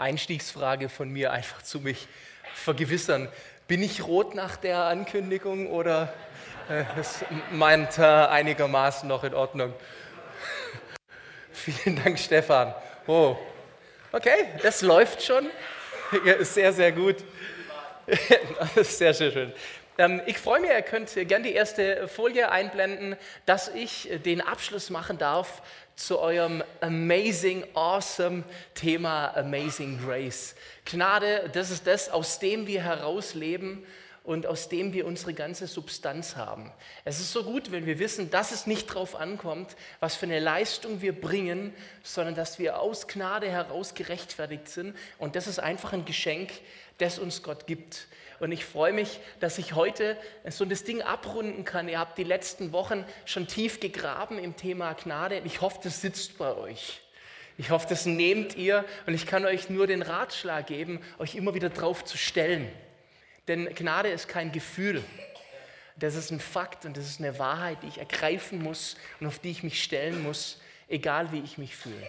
Einstiegsfrage von mir einfach zu mich vergewissern. Bin ich rot nach der Ankündigung oder äh, meint äh, einigermaßen noch in Ordnung? Vielen Dank, Stefan. Oh, okay, das läuft schon. Ist sehr, sehr gut. sehr, sehr schön. Ähm, ich freue mich, ihr könnt gerne die erste Folie einblenden, dass ich den Abschluss machen darf zu eurem amazing, awesome Thema Amazing Grace. Gnade, das ist das, aus dem wir herausleben und aus dem wir unsere ganze Substanz haben. Es ist so gut, wenn wir wissen, dass es nicht darauf ankommt, was für eine Leistung wir bringen, sondern dass wir aus Gnade heraus gerechtfertigt sind. Und das ist einfach ein Geschenk, das uns Gott gibt. Und ich freue mich, dass ich heute so das Ding abrunden kann. Ihr habt die letzten Wochen schon tief gegraben im Thema Gnade. Ich hoffe, das sitzt bei euch. Ich hoffe, das nehmt ihr. Und ich kann euch nur den Ratschlag geben, euch immer wieder drauf zu stellen. Denn Gnade ist kein Gefühl. Das ist ein Fakt und das ist eine Wahrheit, die ich ergreifen muss und auf die ich mich stellen muss, egal wie ich mich fühle.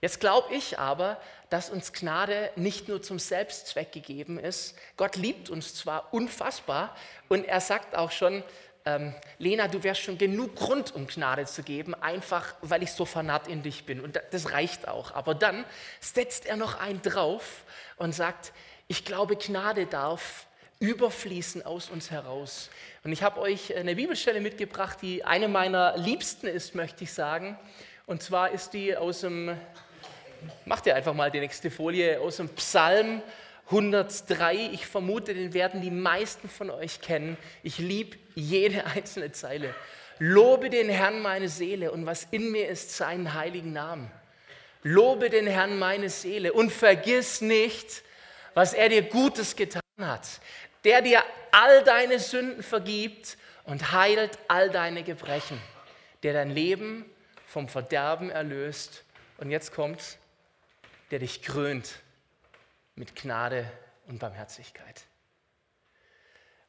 Jetzt glaube ich aber, dass uns Gnade nicht nur zum Selbstzweck gegeben ist. Gott liebt uns zwar unfassbar und er sagt auch schon, ähm, Lena, du wärst schon genug Grund, um Gnade zu geben, einfach weil ich so fanat in dich bin. Und das reicht auch. Aber dann setzt er noch einen drauf und sagt, ich glaube, Gnade darf überfließen aus uns heraus. Und ich habe euch eine Bibelstelle mitgebracht, die eine meiner liebsten ist, möchte ich sagen. Und zwar ist die aus dem Macht ihr einfach mal die nächste Folie aus dem Psalm 103. Ich vermute, den werden die meisten von euch kennen. Ich liebe jede einzelne Zeile. Lobe den Herrn meine Seele und was in mir ist, seinen heiligen Namen. Lobe den Herrn meine Seele und vergiss nicht, was er dir Gutes getan hat. Der dir all deine Sünden vergibt und heilt all deine Gebrechen. Der dein Leben vom Verderben erlöst. Und jetzt kommt's der dich krönt mit Gnade und Barmherzigkeit.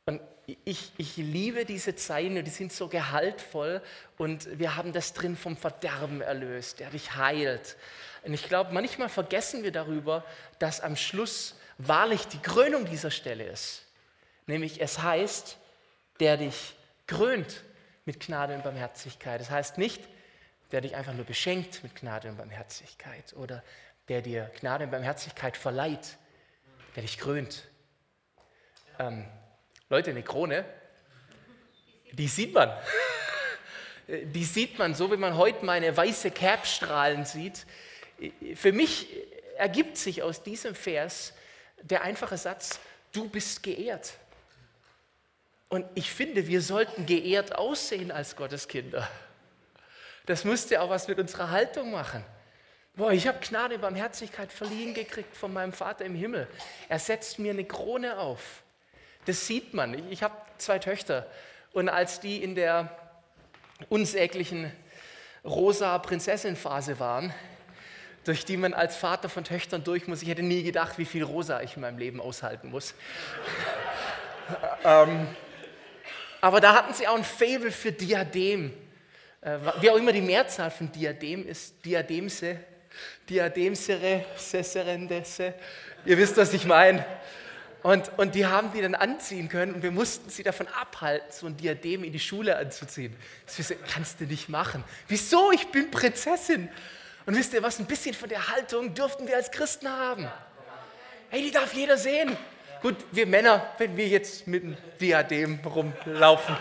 Und ich, ich liebe diese Zeilen, die sind so gehaltvoll und wir haben das drin vom Verderben erlöst, der dich heilt. Und ich glaube, manchmal vergessen wir darüber, dass am Schluss wahrlich die Krönung dieser Stelle ist. Nämlich es heißt, der dich krönt mit Gnade und Barmherzigkeit. Das heißt nicht, der dich einfach nur beschenkt mit Gnade und Barmherzigkeit oder der dir Gnade und Barmherzigkeit verleiht, der dich krönt. Ähm, Leute, eine Krone, die sieht man. Die sieht man so, wie man heute meine weiße Cap-Strahlen sieht. Für mich ergibt sich aus diesem Vers der einfache Satz, du bist geehrt. Und ich finde, wir sollten geehrt aussehen als Gotteskinder. Das müsste auch was mit unserer Haltung machen. Boah, ich habe Gnade, Barmherzigkeit verliehen gekriegt von meinem Vater im Himmel. Er setzt mir eine Krone auf. Das sieht man. Ich habe zwei Töchter. Und als die in der unsäglichen rosa Prinzessin-Phase waren, durch die man als Vater von Töchtern durch muss, ich hätte nie gedacht, wie viel rosa ich in meinem Leben aushalten muss. ähm, aber da hatten sie auch ein Fable für Diadem. Äh, wie auch immer die Mehrzahl von Diadem ist, Diademse. Diademsere, Sesserendesse. Ihr wisst, was ich meine. Und, und die haben die dann anziehen können und wir mussten sie davon abhalten, so ein Diadem in die Schule anzuziehen. Das kannst du nicht machen. Wieso? Ich bin Prinzessin. Und wisst ihr was? Ein bisschen von der Haltung dürften wir als Christen haben. Hey, die darf jeder sehen. Gut, wir Männer, wenn wir jetzt mit einem Diadem rumlaufen,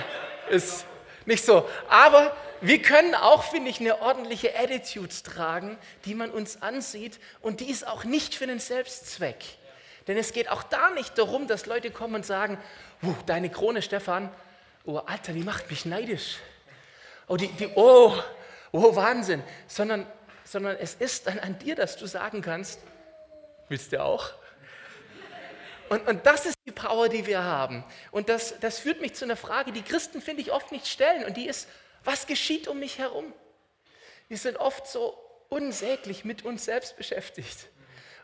ist nicht so. Aber wir können auch, finde ich, eine ordentliche Attitude tragen, die man uns ansieht und die ist auch nicht für den Selbstzweck. Denn es geht auch da nicht darum, dass Leute kommen und sagen, oh, deine Krone, Stefan, oh Alter, die macht mich neidisch. Oh, die, die, oh, oh Wahnsinn. Sondern, sondern es ist dann an dir, dass du sagen kannst, willst du auch? Und, und das ist die Power, die wir haben. Und das, das führt mich zu einer Frage, die Christen, finde ich, oft nicht stellen. Und die ist, was geschieht um mich herum? Wir sind oft so unsäglich mit uns selbst beschäftigt.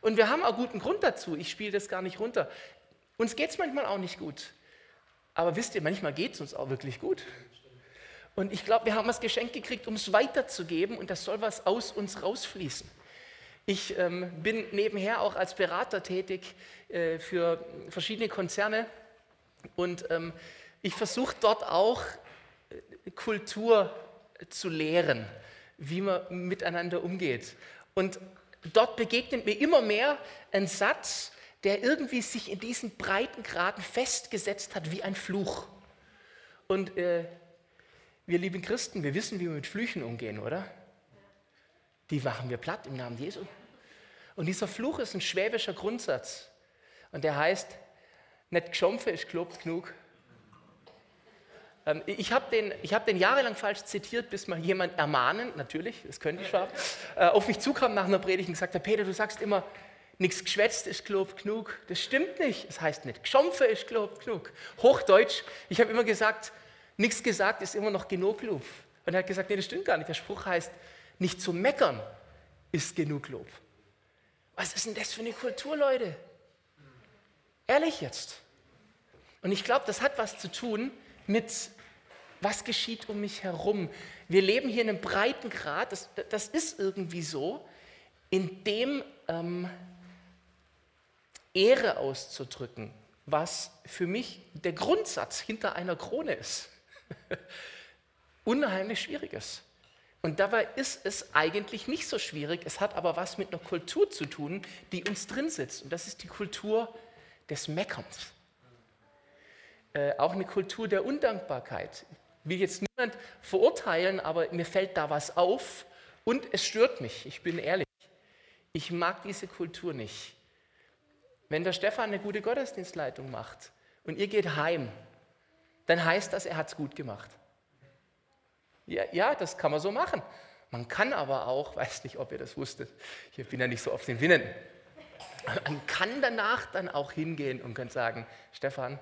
Und wir haben auch guten Grund dazu. Ich spiele das gar nicht runter. Uns geht es manchmal auch nicht gut. Aber wisst ihr, manchmal geht es uns auch wirklich gut. Und ich glaube, wir haben das Geschenk gekriegt, um es weiterzugeben und das soll was aus uns rausfließen. Ich ähm, bin nebenher auch als Berater tätig äh, für verschiedene Konzerne und ähm, ich versuche dort auch äh, Kultur zu lehren, wie man miteinander umgeht. Und dort begegnet mir immer mehr ein Satz, der irgendwie sich in diesen Breitengraden festgesetzt hat wie ein Fluch. Und äh, wir lieben Christen, wir wissen, wie wir mit Flüchen umgehen, oder? Die machen wir platt im Namen Jesu. Und dieser Fluch ist ein schwäbischer Grundsatz. Und der heißt, nicht geschompfe ist gelobt genug. Ähm, ich habe den, hab den jahrelang falsch zitiert, bis mal jemand ermahnend, natürlich, das könnte ich schon, äh, auf mich zukam nach einer Predigt und gesagt hat, Peter, du sagst immer, nichts geschwätzt ist gelobt genug. Das stimmt nicht. Es heißt nicht, geschompfe ist gelobt genug. Hochdeutsch, ich habe immer gesagt, nichts gesagt ist immer noch genug Lob. Und er hat gesagt, nee, das stimmt gar nicht. Der Spruch heißt, nicht zu meckern ist genug Lob. Was ist denn das für eine Kultur, Leute? Ehrlich jetzt. Und ich glaube, das hat was zu tun mit, was geschieht um mich herum. Wir leben hier in einem breiten Grad, das, das ist irgendwie so, in dem ähm, Ehre auszudrücken, was für mich der Grundsatz hinter einer Krone ist, unheimlich schwierig ist. Und dabei ist es eigentlich nicht so schwierig, es hat aber was mit einer Kultur zu tun, die uns drin sitzt. Und das ist die Kultur des Meckerns. Äh, auch eine Kultur der Undankbarkeit. Will jetzt niemand verurteilen, aber mir fällt da was auf und es stört mich, ich bin ehrlich. Ich mag diese Kultur nicht. Wenn der Stefan eine gute Gottesdienstleitung macht und ihr geht heim, dann heißt das, er hat es gut gemacht. Ja, ja, das kann man so machen. Man kann aber auch, weiß nicht, ob ihr das wusstet, ich bin ja nicht so auf den Winnen, man kann danach dann auch hingehen und kann sagen, Stefan,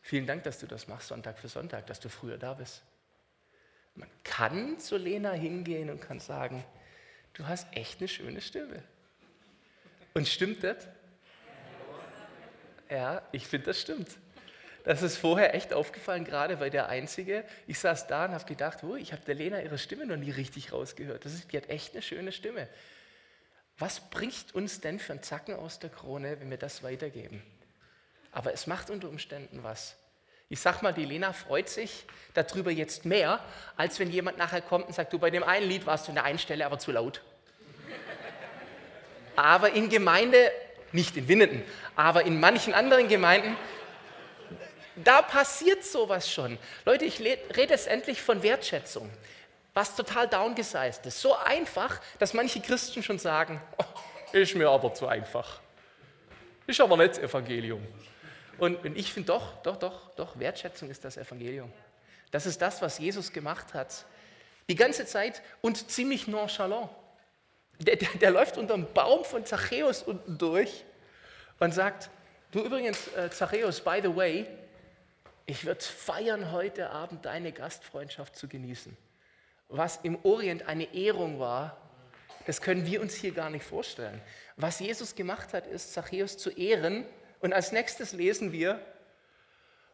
vielen Dank, dass du das machst, Sonntag für Sonntag, dass du früher da bist. Man kann zu Lena hingehen und kann sagen, du hast echt eine schöne Stimme. Und stimmt das? Ja, ich finde, das stimmt. Das ist vorher echt aufgefallen, gerade weil der Einzige, ich saß da und habe gedacht, oh, ich habe der Lena ihre Stimme noch nie richtig rausgehört. Das ist, die hat echt eine schöne Stimme. Was bringt uns denn für einen Zacken aus der Krone, wenn wir das weitergeben? Aber es macht unter Umständen was. Ich sag mal, die Lena freut sich darüber jetzt mehr, als wenn jemand nachher kommt und sagt, du bei dem einen Lied warst du an der einen Stelle aber zu laut. aber in Gemeinde nicht in Winnenden, aber in manchen anderen Gemeinden, da passiert sowas schon. Leute, ich rede jetzt endlich von Wertschätzung, was total downgesized ist. So einfach, dass manche Christen schon sagen, oh, ist mir aber zu einfach. Ist aber nicht das Evangelium. Und, und ich finde doch, doch, doch, doch, Wertschätzung ist das Evangelium. Das ist das, was Jesus gemacht hat. Die ganze Zeit und ziemlich nonchalant. Der, der, der läuft unter dem Baum von Zachäus unten durch und sagt, du übrigens, äh, Zachäus, by the way, ich würde feiern, heute Abend deine Gastfreundschaft zu genießen. Was im Orient eine Ehrung war, das können wir uns hier gar nicht vorstellen. Was Jesus gemacht hat, ist, Zachäus zu ehren. Und als nächstes lesen wir,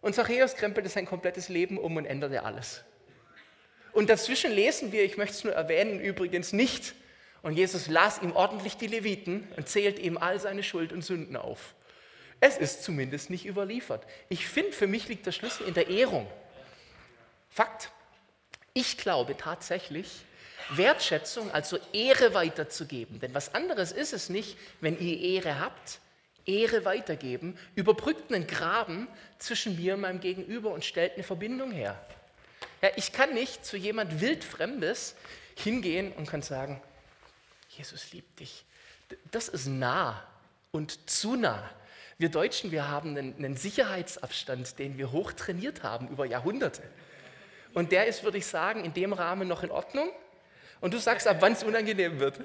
und Zachäus krempelte sein komplettes Leben um und änderte alles. Und dazwischen lesen wir, ich möchte es nur erwähnen, übrigens nicht, und Jesus las ihm ordentlich die Leviten und zählt ihm all seine Schuld und Sünden auf. Es ist zumindest nicht überliefert. Ich finde, für mich liegt der Schlüssel in der Ehrung. Fakt. Ich glaube tatsächlich, Wertschätzung, also Ehre weiterzugeben. Denn was anderes ist es nicht, wenn ihr Ehre habt, Ehre weitergeben, überbrückt einen Graben zwischen mir und meinem Gegenüber und stellt eine Verbindung her. Ja, ich kann nicht zu jemand Wildfremdes hingehen und kann sagen, Jesus liebt dich. Das ist nah und zu nah. Wir Deutschen, wir haben einen, einen Sicherheitsabstand, den wir hoch trainiert haben über Jahrhunderte. Und der ist, würde ich sagen, in dem Rahmen noch in Ordnung. Und du sagst, ab wann es unangenehm wird.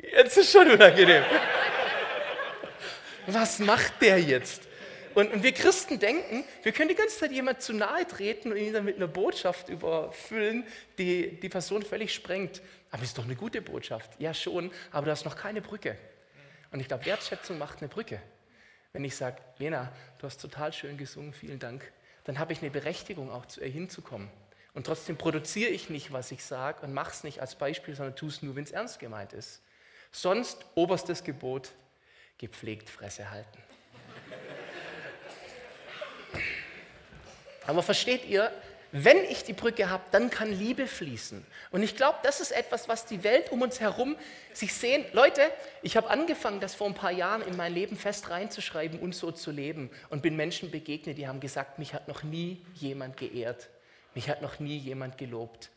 Jetzt ist schon unangenehm. Was macht der jetzt? Und, und, wir Christen denken, wir können die ganze Zeit jemand zu nahe treten und ihn dann mit einer Botschaft überfüllen, die die Person völlig sprengt. Aber es ist doch eine gute Botschaft. Ja, schon, aber du hast noch keine Brücke. Und ich glaube, Wertschätzung macht eine Brücke. Wenn ich sage, Lena, du hast total schön gesungen, vielen Dank, dann habe ich eine Berechtigung, auch zu ihr hinzukommen. Und trotzdem produziere ich nicht, was ich sage und mache es nicht als Beispiel, sondern tue es nur, wenn es ernst gemeint ist. Sonst oberstes Gebot, gepflegt Fresse halten. Aber versteht ihr, wenn ich die Brücke habe, dann kann Liebe fließen. Und ich glaube, das ist etwas, was die Welt um uns herum sich sehen. Leute, ich habe angefangen, das vor ein paar Jahren in mein Leben fest reinzuschreiben und so zu leben und bin Menschen begegnet, die haben gesagt, mich hat noch nie jemand geehrt, mich hat noch nie jemand gelobt.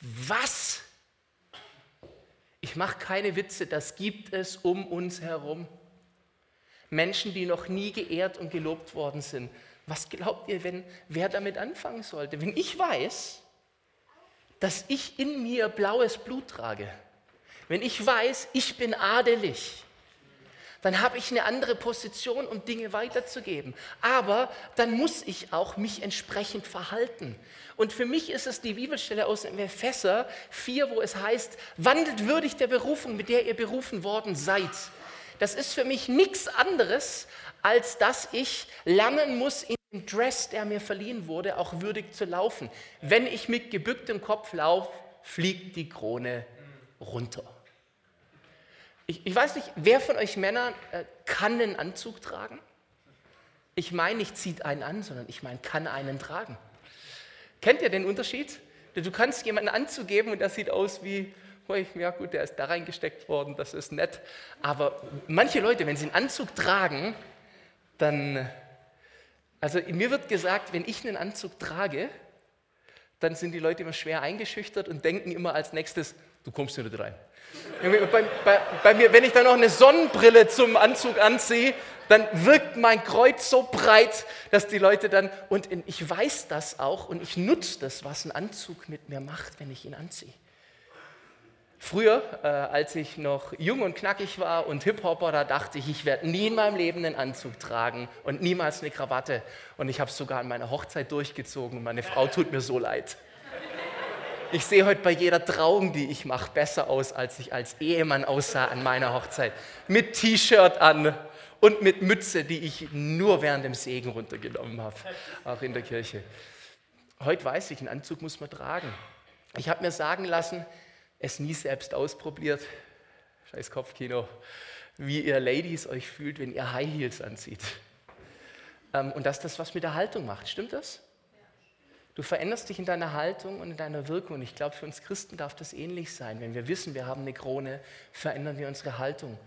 Was? Ich mache keine Witze, das gibt es um uns herum. Menschen, die noch nie geehrt und gelobt worden sind. Was glaubt ihr, wenn, wer damit anfangen sollte? Wenn ich weiß, dass ich in mir blaues Blut trage, wenn ich weiß, ich bin adelig, dann habe ich eine andere Position, um Dinge weiterzugeben. Aber dann muss ich auch mich entsprechend verhalten. Und für mich ist es die Bibelstelle aus dem Epheser 4, wo es heißt, wandelt würdig der Berufung, mit der ihr berufen worden seid. Das ist für mich nichts anderes, als dass ich lernen muss, in dem Dress, der mir verliehen wurde, auch würdig zu laufen. Wenn ich mit gebücktem Kopf laufe, fliegt die Krone runter. Ich, ich weiß nicht, wer von euch Männern äh, kann einen Anzug tragen? Ich meine nicht zieht einen an, sondern ich meine kann einen tragen. Kennt ihr den Unterschied? Du kannst jemanden Anzug geben und das sieht aus wie, ja gut, der ist da reingesteckt worden, das ist nett. Aber manche Leute, wenn sie einen Anzug tragen, dann, also mir wird gesagt, wenn ich einen Anzug trage, dann sind die Leute immer schwer eingeschüchtert und denken immer als nächstes, du kommst hier nicht rein. Bei, bei, bei, mir, wenn ich dann noch eine Sonnenbrille zum Anzug anziehe, dann wirkt mein Kreuz so breit, dass die Leute dann, und ich weiß das auch und ich nutze das, was ein Anzug mit mir macht, wenn ich ihn anziehe. Früher, äh, als ich noch jung und knackig war und Hip-Hopper, da dachte ich, ich werde nie in meinem Leben einen Anzug tragen und niemals eine Krawatte. Und ich habe es sogar an meiner Hochzeit durchgezogen und meine Frau tut mir so leid. Ich sehe heute bei jeder Trauung, die ich mache, besser aus, als ich als Ehemann aussah an meiner Hochzeit. Mit T-Shirt an und mit Mütze, die ich nur während dem Segen runtergenommen habe, auch in der Kirche. Heute weiß ich, einen Anzug muss man tragen. Ich habe mir sagen lassen, es nie selbst ausprobiert, scheiß Kopfkino, wie ihr Ladies euch fühlt, wenn ihr High Heels anzieht. Ähm, und dass das was mit der Haltung macht. Stimmt das? Du veränderst dich in deiner Haltung und in deiner Wirkung. Und ich glaube, für uns Christen darf das ähnlich sein. Wenn wir wissen, wir haben eine Krone, verändern wir unsere Haltung.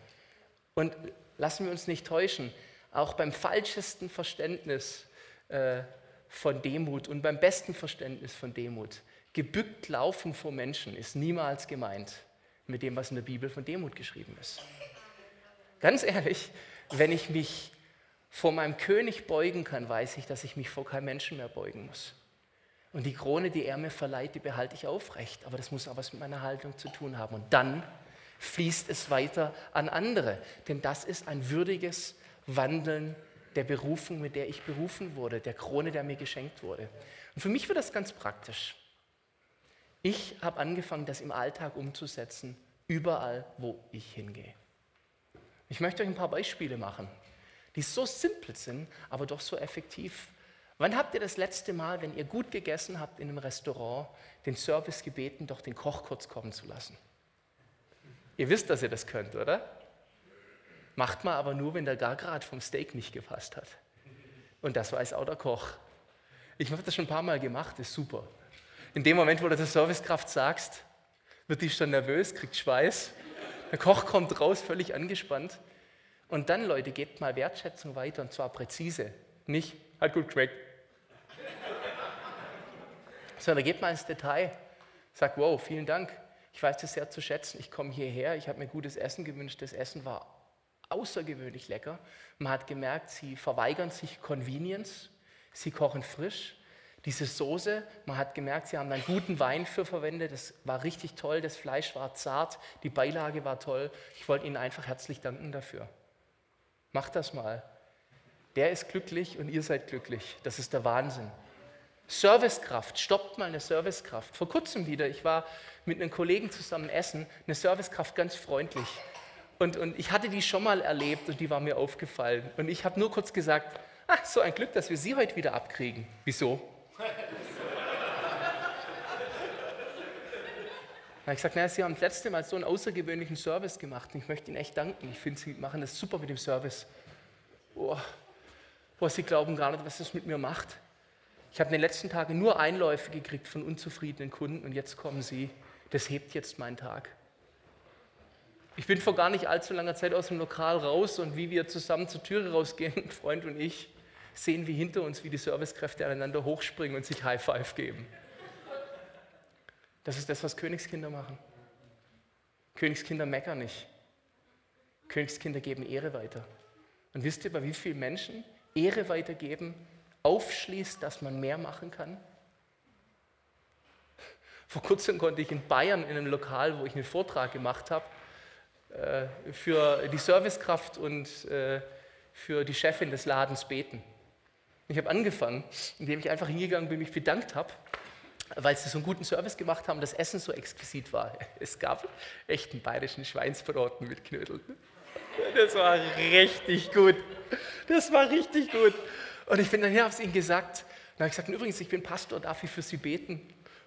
Und lassen wir uns nicht täuschen, auch beim falschesten Verständnis äh, von Demut und beim besten Verständnis von Demut gebückt laufen vor Menschen ist niemals gemeint mit dem, was in der Bibel von Demut geschrieben ist. Ganz ehrlich, wenn ich mich vor meinem König beugen kann, weiß ich, dass ich mich vor keinem Menschen mehr beugen muss. Und die Krone, die er mir verleiht, die behalte ich aufrecht. Aber das muss auch was mit meiner Haltung zu tun haben. Und dann fließt es weiter an andere. Denn das ist ein würdiges Wandeln der Berufung, mit der ich berufen wurde, der Krone, der mir geschenkt wurde. Und für mich wird das ganz praktisch. Ich habe angefangen, das im Alltag umzusetzen, überall, wo ich hingehe. Ich möchte euch ein paar Beispiele machen, die so simpel sind, aber doch so effektiv. Wann habt ihr das letzte Mal, wenn ihr gut gegessen habt in einem Restaurant, den Service gebeten, doch den Koch kurz kommen zu lassen? Ihr wisst, dass ihr das könnt, oder? Macht mal aber nur, wenn der Gargrad vom Steak nicht gepasst hat. Und das weiß auch der Koch. Ich habe das schon ein paar Mal gemacht, ist super. In dem Moment, wo du der Servicekraft sagst, wird die schon nervös, kriegt Schweiß. Der Koch kommt raus, völlig angespannt. Und dann, Leute, gebt mal Wertschätzung weiter und zwar präzise. Nicht, hat gut geschmeckt. Sondern geht mal ins Detail. Sagt, wow, vielen Dank. Ich weiß das sehr zu schätzen. Ich komme hierher, ich habe mir gutes Essen gewünscht. Das Essen war außergewöhnlich lecker. Man hat gemerkt, sie verweigern sich Convenience. Sie kochen frisch. Diese Soße, man hat gemerkt, sie haben einen guten Wein für verwendet. Das war richtig toll. Das Fleisch war zart, die Beilage war toll. Ich wollte Ihnen einfach herzlich danken dafür. Macht das mal. Der ist glücklich und ihr seid glücklich. Das ist der Wahnsinn. Servicekraft, stoppt mal eine Servicekraft. Vor kurzem wieder, ich war mit einem Kollegen zusammen essen, eine Servicekraft ganz freundlich. Und, und ich hatte die schon mal erlebt und die war mir aufgefallen. Und ich habe nur kurz gesagt, ach, so ein Glück, dass wir sie heute wieder abkriegen. Wieso? Habe ich gesagt, naja, Sie haben das letzte Mal so einen außergewöhnlichen Service gemacht und ich möchte Ihnen echt danken. Ich finde, Sie machen das super mit dem Service. Oh, oh, Sie glauben gar nicht, was das mit mir macht. Ich habe in den letzten Tagen nur Einläufe gekriegt von unzufriedenen Kunden und jetzt kommen Sie. Das hebt jetzt meinen Tag. Ich bin vor gar nicht allzu langer Zeit aus dem Lokal raus und wie wir zusammen zur Türe rausgehen, ein Freund und ich, sehen wir hinter uns, wie die Servicekräfte aneinander hochspringen und sich High Five geben. Das ist das, was Königskinder machen. Königskinder meckern nicht. Königskinder geben Ehre weiter. Und wisst ihr, bei wie vielen Menschen Ehre weitergeben aufschließt, dass man mehr machen kann? Vor kurzem konnte ich in Bayern in einem Lokal, wo ich einen Vortrag gemacht habe, äh, für die Servicekraft und äh, für die Chefin des Ladens beten. Ich habe angefangen, indem ich einfach hingegangen bin, mich bedankt habe, weil sie so einen guten Service gemacht haben, das Essen so exquisit war. Es gab echt einen bayerischen Schweinsbraten mit Knödeln. Das war richtig gut. Das war richtig gut. Und ich bin dann hier, habe es ihnen gesagt. Dann habe ich gesagt, übrigens, ich bin Pastor, darf ich für Sie beten?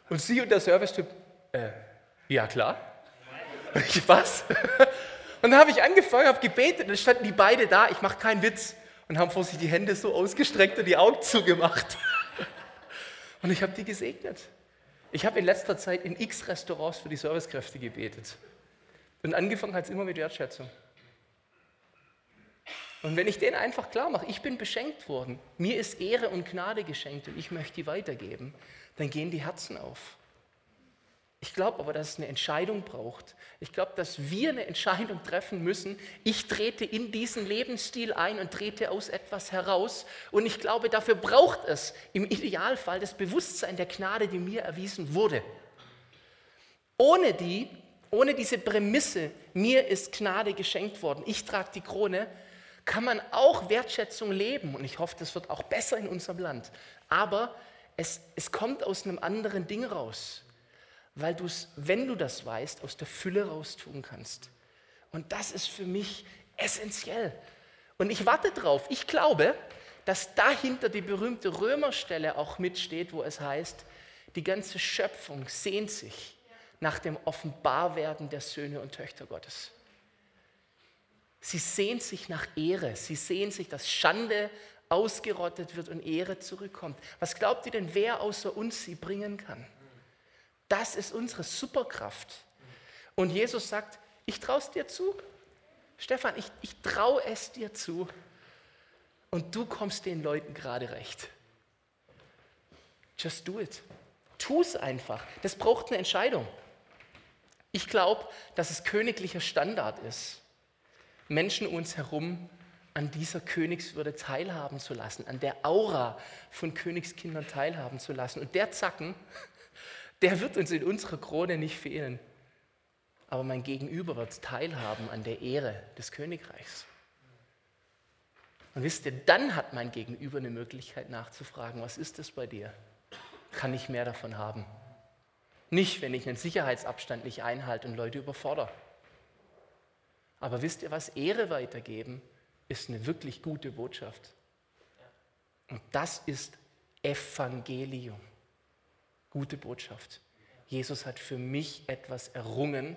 Und Sie und der Service-Typ, äh, ja klar. Und ich, was? Und dann habe ich angefangen, habe gebetet, und dann standen die beide da, ich mache keinen Witz, und haben vor sich die Hände so ausgestreckt und die Augen zugemacht. Und ich habe die gesegnet. Ich habe in letzter Zeit in x Restaurants für die Servicekräfte gebetet. Und angefangen hat es immer mit Wertschätzung. Und wenn ich denen einfach klar mache, ich bin beschenkt worden, mir ist Ehre und Gnade geschenkt und ich möchte die weitergeben, dann gehen die Herzen auf. Ich glaube aber, dass es eine Entscheidung braucht. Ich glaube, dass wir eine Entscheidung treffen müssen. Ich trete in diesen Lebensstil ein und trete aus etwas heraus. Und ich glaube, dafür braucht es im Idealfall das Bewusstsein der Gnade, die mir erwiesen wurde. Ohne die, ohne diese Prämisse, mir ist Gnade geschenkt worden, ich trage die Krone, kann man auch Wertschätzung leben. Und ich hoffe, das wird auch besser in unserem Land. Aber es, es kommt aus einem anderen Ding raus, weil du es, wenn du das weißt, aus der Fülle raus tun kannst. Und das ist für mich essentiell. Und ich warte drauf. Ich glaube, dass dahinter die berühmte Römerstelle auch mitsteht, wo es heißt, die ganze Schöpfung sehnt sich nach dem Offenbarwerden der Söhne und Töchter Gottes. Sie sehnt sich nach Ehre. Sie sehnt sich, dass Schande ausgerottet wird und Ehre zurückkommt. Was glaubt ihr denn, wer außer uns sie bringen kann? Das ist unsere Superkraft. Und Jesus sagt, ich traue es dir zu. Stefan, ich, ich traue es dir zu. Und du kommst den Leuten gerade recht. Just do it. Tu es einfach. Das braucht eine Entscheidung. Ich glaube, dass es königlicher Standard ist, Menschen um uns herum an dieser Königswürde teilhaben zu lassen, an der Aura von Königskindern teilhaben zu lassen. Und der Zacken, der wird uns in unserer Krone nicht fehlen. Aber mein Gegenüber wird teilhaben an der Ehre des Königreichs. Und wisst ihr, dann hat mein Gegenüber eine Möglichkeit nachzufragen, was ist das bei dir? Kann ich mehr davon haben? Nicht, wenn ich einen Sicherheitsabstand nicht einhalte und Leute überfordere. Aber wisst ihr was? Ehre weitergeben ist eine wirklich gute Botschaft. Und das ist Evangelium. Gute Botschaft. Jesus hat für mich etwas errungen.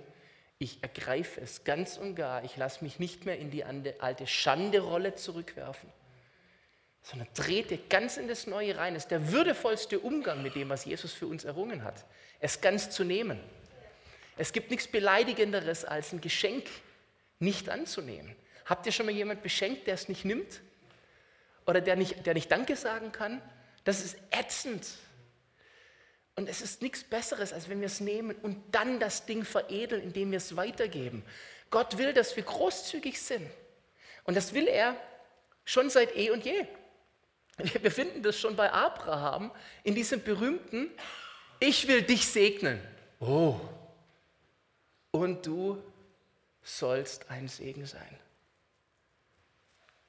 Ich ergreife es ganz und gar. Ich lasse mich nicht mehr in die alte Schande-Rolle zurückwerfen, sondern trete ganz in das Neue rein. Es ist der würdevollste Umgang mit dem, was Jesus für uns errungen hat. Es ganz zu nehmen. Es gibt nichts Beleidigenderes als ein Geschenk nicht anzunehmen. Habt ihr schon mal jemand beschenkt, der es nicht nimmt? Oder der nicht, der nicht Danke sagen kann? Das ist ätzend. Und es ist nichts Besseres, als wenn wir es nehmen und dann das Ding veredeln, indem wir es weitergeben. Gott will, dass wir großzügig sind. Und das will er schon seit eh und je. Wir finden das schon bei Abraham in diesem berühmten, ich will dich segnen. Oh. Und du sollst ein Segen sein.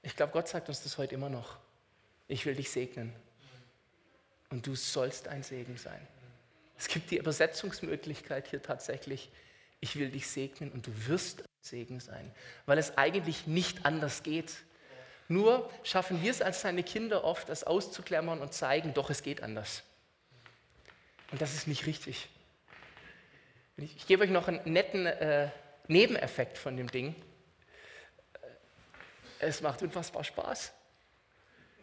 Ich glaube, Gott sagt uns das heute immer noch. Ich will dich segnen. Und du sollst ein Segen sein. Es gibt die Übersetzungsmöglichkeit hier tatsächlich. Ich will dich segnen und du wirst Segen sein, weil es eigentlich nicht anders geht. Nur schaffen wir es als seine Kinder oft, das auszuklammern und zeigen, doch es geht anders. Und das ist nicht richtig. Ich, ich gebe euch noch einen netten äh, Nebeneffekt von dem Ding. Es macht unfassbar Spaß.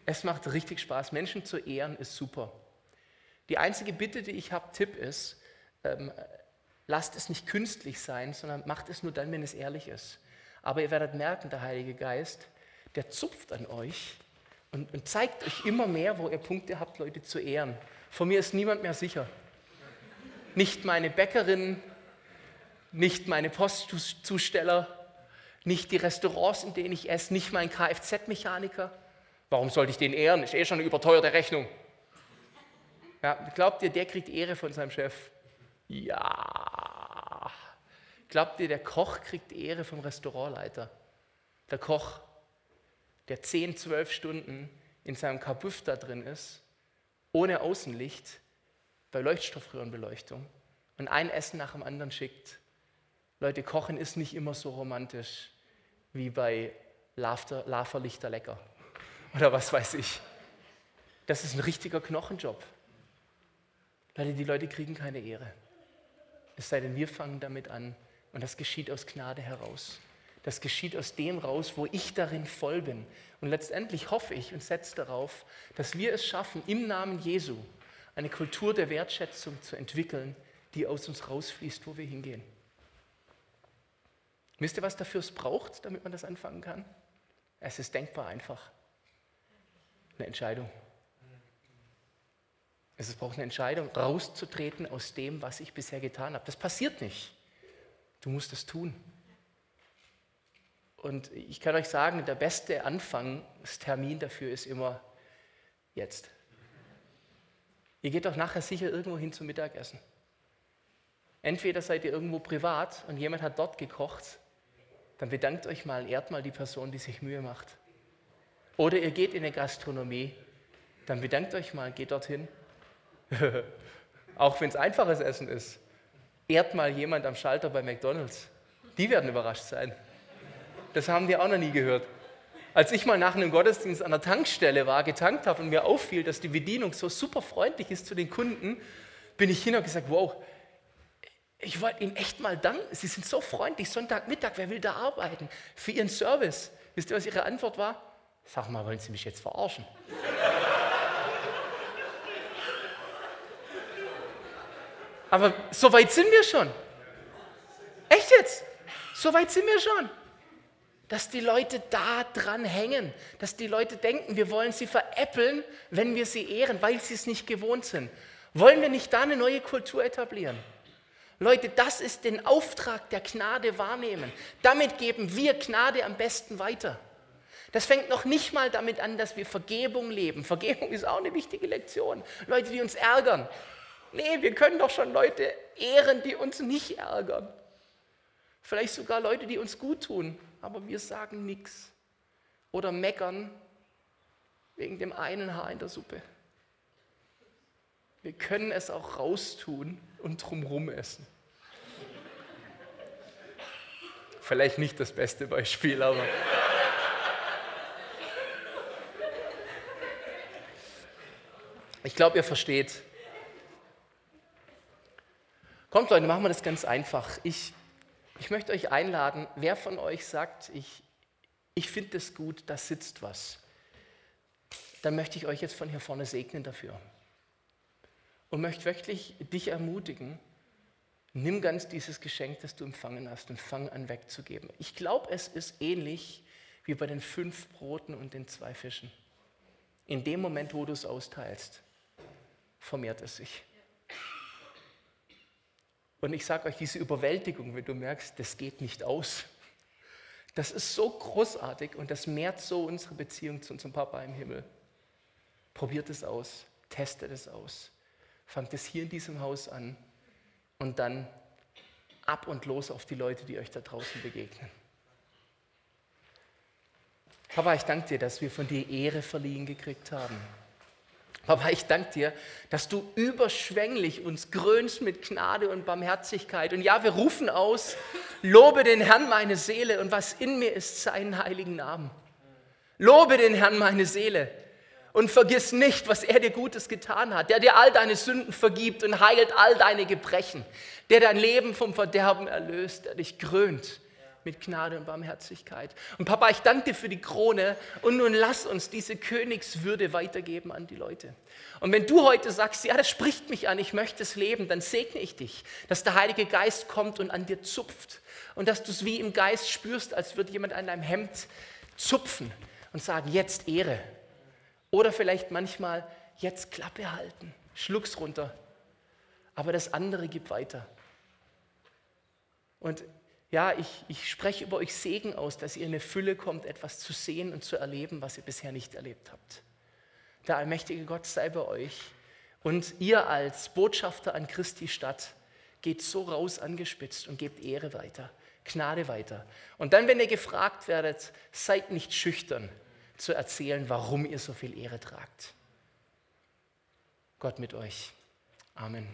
Es macht richtig Spaß. Menschen zu ehren ist super. Die einzige Bitte, die ich habe, Tipp ist, ähm, lasst es nicht künstlich sein, sondern macht es nur dann, wenn es ehrlich ist. Aber ihr werdet merken, der Heilige Geist, der zupft an euch und, und zeigt euch immer mehr, wo ihr Punkte habt, Leute zu ehren. Vor mir ist niemand mehr sicher. Nicht meine Bäckerin, nicht meine Postzusteller, nicht die Restaurants, in denen ich esse, nicht mein Kfz-Mechaniker. Warum sollte ich den ehren? Ist eh schon eine überteuerte Rechnung. Ja, glaubt ihr, der kriegt Ehre von seinem Chef? Ja. Glaubt ihr, der Koch kriegt Ehre vom Restaurantleiter? Der Koch, der 10, 12 Stunden in seinem Kabuff da drin ist, ohne Außenlicht, bei Leuchtstoffröhrenbeleuchtung und ein Essen nach dem anderen schickt. Leute, Kochen ist nicht immer so romantisch wie bei Laferlichter lecker oder was weiß ich. Das ist ein richtiger Knochenjob. Leute, die Leute kriegen keine Ehre. Es sei denn, wir fangen damit an und das geschieht aus Gnade heraus. Das geschieht aus dem raus, wo ich darin voll bin. Und letztendlich hoffe ich und setze darauf, dass wir es schaffen, im Namen Jesu eine Kultur der Wertschätzung zu entwickeln, die aus uns rausfließt, wo wir hingehen. Wisst ihr, was dafür es braucht, damit man das anfangen kann? Es ist denkbar einfach. Eine Entscheidung. Es braucht eine Entscheidung, rauszutreten aus dem, was ich bisher getan habe. Das passiert nicht. Du musst es tun. Und ich kann euch sagen, der beste Anfangstermin dafür ist immer jetzt. Ihr geht doch nachher sicher irgendwo hin zum Mittagessen. Entweder seid ihr irgendwo privat und jemand hat dort gekocht, dann bedankt euch mal, ehrt mal die Person, die sich Mühe macht. Oder ihr geht in eine Gastronomie, dann bedankt euch mal, geht dorthin. Auch wenn es einfaches Essen ist. Ehrt mal jemand am Schalter bei McDonald's. Die werden überrascht sein. Das haben die auch noch nie gehört. Als ich mal nach einem Gottesdienst an der Tankstelle war, getankt habe und mir auffiel, dass die Bedienung so super freundlich ist zu den Kunden, bin ich hin und gesagt, wow, ich wollte Ihnen echt mal danken. Sie sind so freundlich, Sonntagmittag, wer will da arbeiten? Für Ihren Service. Wisst ihr, was Ihre Antwort war? Sag mal, wollen Sie mich jetzt verarschen? Aber so weit sind wir schon. Echt jetzt? So weit sind wir schon. Dass die Leute da dran hängen, dass die Leute denken, wir wollen sie veräppeln, wenn wir sie ehren, weil sie es nicht gewohnt sind. Wollen wir nicht da eine neue Kultur etablieren? Leute, das ist den Auftrag der Gnade wahrnehmen. Damit geben wir Gnade am besten weiter. Das fängt noch nicht mal damit an, dass wir Vergebung leben. Vergebung ist auch eine wichtige Lektion. Leute, die uns ärgern. Nee, wir können doch schon Leute ehren, die uns nicht ärgern. Vielleicht sogar Leute, die uns gut tun, aber wir sagen nichts. Oder meckern wegen dem einen Haar in der Suppe. Wir können es auch raustun und drumherum essen. Vielleicht nicht das beste Beispiel, aber. Ich glaube, ihr versteht. Kommt Leute, machen wir das ganz einfach. Ich, ich möchte euch einladen, wer von euch sagt, ich, ich finde es gut, da sitzt was, dann möchte ich euch jetzt von hier vorne segnen dafür und möchte wirklich dich ermutigen, nimm ganz dieses Geschenk, das du empfangen hast und fang an wegzugeben. Ich glaube, es ist ähnlich wie bei den fünf Broten und den zwei Fischen. In dem Moment, wo du es austeilst, vermehrt es sich. Und ich sage euch, diese Überwältigung, wenn du merkst, das geht nicht aus, das ist so großartig und das mehrt so unsere Beziehung zu unserem Papa im Himmel. Probiert es aus, testet es aus. Fangt es hier in diesem Haus an und dann ab und los auf die Leute, die euch da draußen begegnen. Papa, ich danke dir, dass wir von dir Ehre verliehen gekriegt haben. Papa, ich danke dir, dass du überschwänglich uns grönst mit Gnade und Barmherzigkeit. Und ja, wir rufen aus, lobe den Herrn meine Seele und was in mir ist, seinen heiligen Namen. Lobe den Herrn meine Seele. und vergiss nicht, was er dir Gutes getan hat, der dir all deine Sünden vergibt und heilt all deine Gebrechen, der dein Leben vom Verderben erlöst, der dich krönt mit Gnade und Barmherzigkeit. Und Papa, ich danke dir für die Krone und nun lass uns diese Königswürde weitergeben an die Leute. Und wenn du heute sagst, ja, das spricht mich an, ich möchte es leben, dann segne ich dich, dass der Heilige Geist kommt und an dir zupft und dass du es wie im Geist spürst, als würde jemand an deinem Hemd zupfen und sagen, jetzt Ehre. Oder vielleicht manchmal, jetzt Klappe halten, schluck's runter. Aber das andere gib weiter. Und ja, ich, ich spreche über euch Segen aus, dass ihr in eine Fülle kommt, etwas zu sehen und zu erleben, was ihr bisher nicht erlebt habt. Der allmächtige Gott sei bei euch. Und ihr als Botschafter an Christi Stadt geht so raus angespitzt und gebt Ehre weiter, Gnade weiter. Und dann, wenn ihr gefragt werdet, seid nicht schüchtern zu erzählen, warum ihr so viel Ehre tragt. Gott mit euch. Amen.